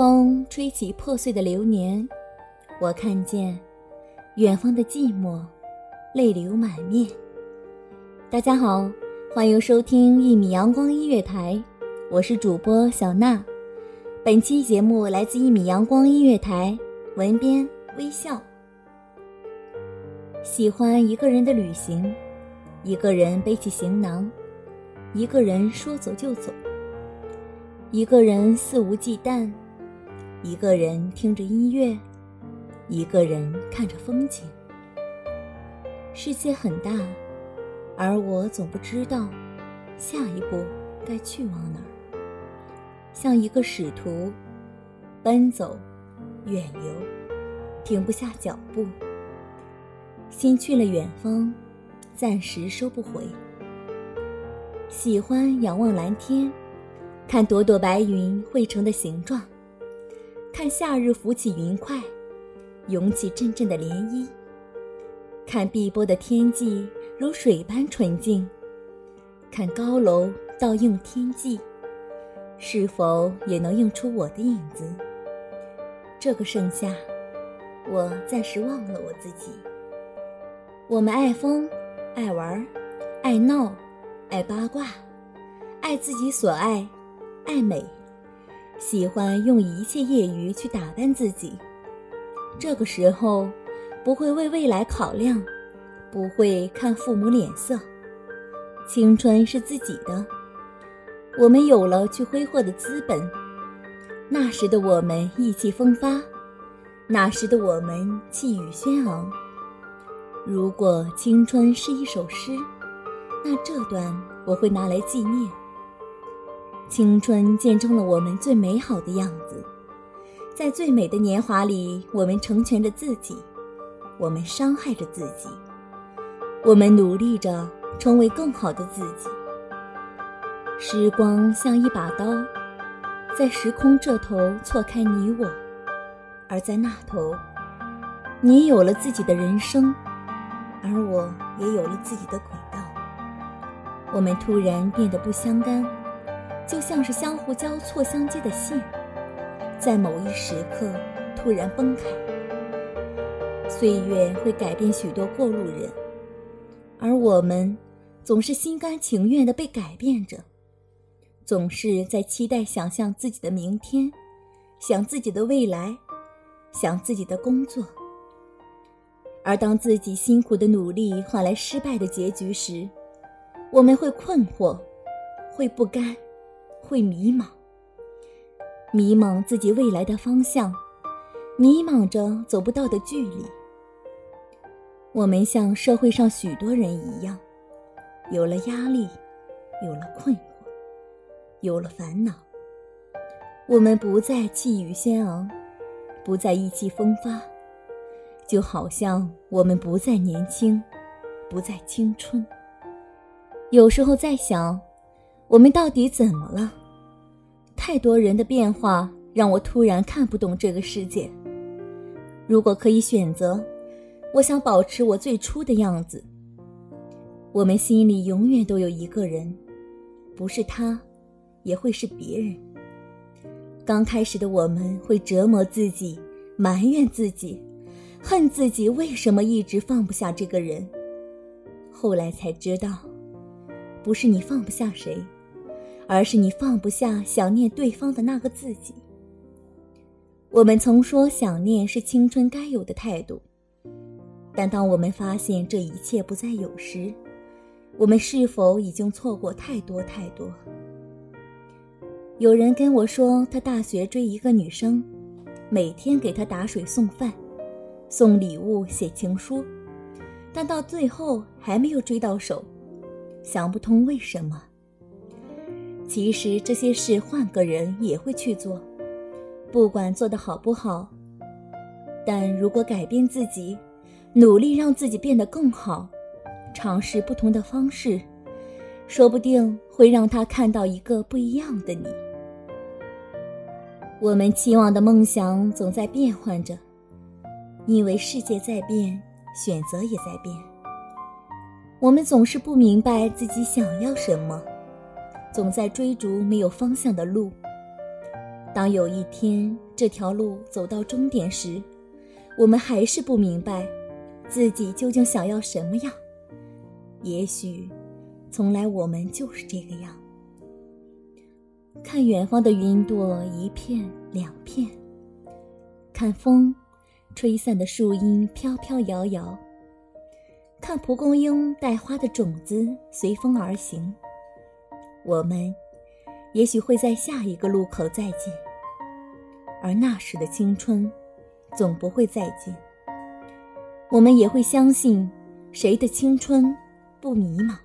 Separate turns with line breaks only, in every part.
风吹起破碎的流年，我看见远方的寂寞，泪流满面。大家好，欢迎收听一米阳光音乐台，我是主播小娜。本期节目来自一米阳光音乐台，文编微笑。喜欢一个人的旅行，一个人背起行囊，一个人说走就走，一个人肆无忌惮。一个人听着音乐，一个人看着风景。世界很大，而我总不知道下一步该去往哪儿。像一个使徒，奔走，远游，停不下脚步。心去了远方，暂时收不回。喜欢仰望蓝天，看朵朵白云汇成的形状。看夏日浮起云块，涌起阵阵的涟漪。看碧波的天际如水般纯净。看高楼倒映天际，是否也能映出我的影子？这个盛夏，我暂时忘了我自己。我们爱疯，爱玩，爱闹，爱八卦，爱自己所爱，爱美。喜欢用一切业余去打扮自己，这个时候不会为未来考量，不会看父母脸色。青春是自己的，我们有了去挥霍的资本。那时的我们意气风发，那时的我们气宇轩昂。如果青春是一首诗，那这段我会拿来纪念。青春见证了我们最美好的样子，在最美的年华里，我们成全着自己，我们伤害着自己，我们努力着成为更好的自己。时光像一把刀，在时空这头错开你我，而在那头，你有了自己的人生，而我也有了自己的轨道。我们突然变得不相干。就像是相互交错相接的线，在某一时刻突然崩开。岁月会改变许多过路人，而我们总是心甘情愿地被改变着，总是在期待想象自己的明天，想自己的未来，想自己的工作。而当自己辛苦的努力换来失败的结局时，我们会困惑，会不甘。会迷茫，迷茫自己未来的方向，迷茫着走不到的距离。我们像社会上许多人一样，有了压力，有了困惑，有了烦恼。我们不再气宇轩昂，不再意气风发，就好像我们不再年轻，不再青春。有时候在想。我们到底怎么了？太多人的变化让我突然看不懂这个世界。如果可以选择，我想保持我最初的样子。我们心里永远都有一个人，不是他，也会是别人。刚开始的我们会折磨自己，埋怨自己，恨自己为什么一直放不下这个人。后来才知道，不是你放不下谁，而是你放不下想念对方的那个自己。我们曾说想念是青春该有的态度，但当我们发现这一切不再有时，我们是否已经错过太多太多？有人跟我说，他大学追一个女生，每天给她打水送饭，送礼物写情书，但到最后还没有追到手，想不通为什么。其实这些事换个人也会去做，不管做得好不好，但如果改变自己，努力让自己变得更好，尝试不同的方式，说不定会让他看到一个不一样的你。我们期望的梦想总在变换着，因为世界在变，选择也在变。我们总是不明白自己想要什么，总在追逐没有方向的路。当有一天这条路走到终点时，我们还是不明白自己究竟想要什么样。也许，从来我们就是这个样。看远方的云朵，一片两片；看风，吹散的树荫飘飘摇摇；看蒲公英带花的种子随风而行。我们，也许会在下一个路口再见，而那时的青春，总不会再见。我们也会相信，谁的青春不迷茫。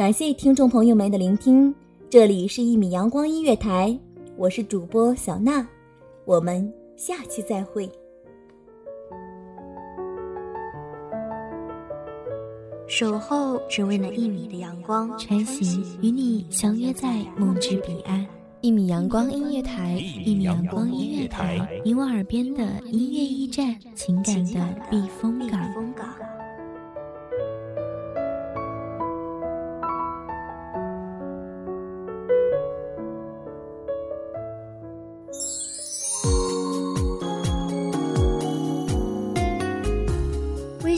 感谢听众朋友们的聆听，这里是《一米阳光音乐台》，我是主播小娜，我们下期再会。
守候只为那一米的阳光，
晨行与你相约在梦之彼岸。一米阳光音乐台，一米阳光音乐台，你我耳边的音乐驿站，情感的避风港。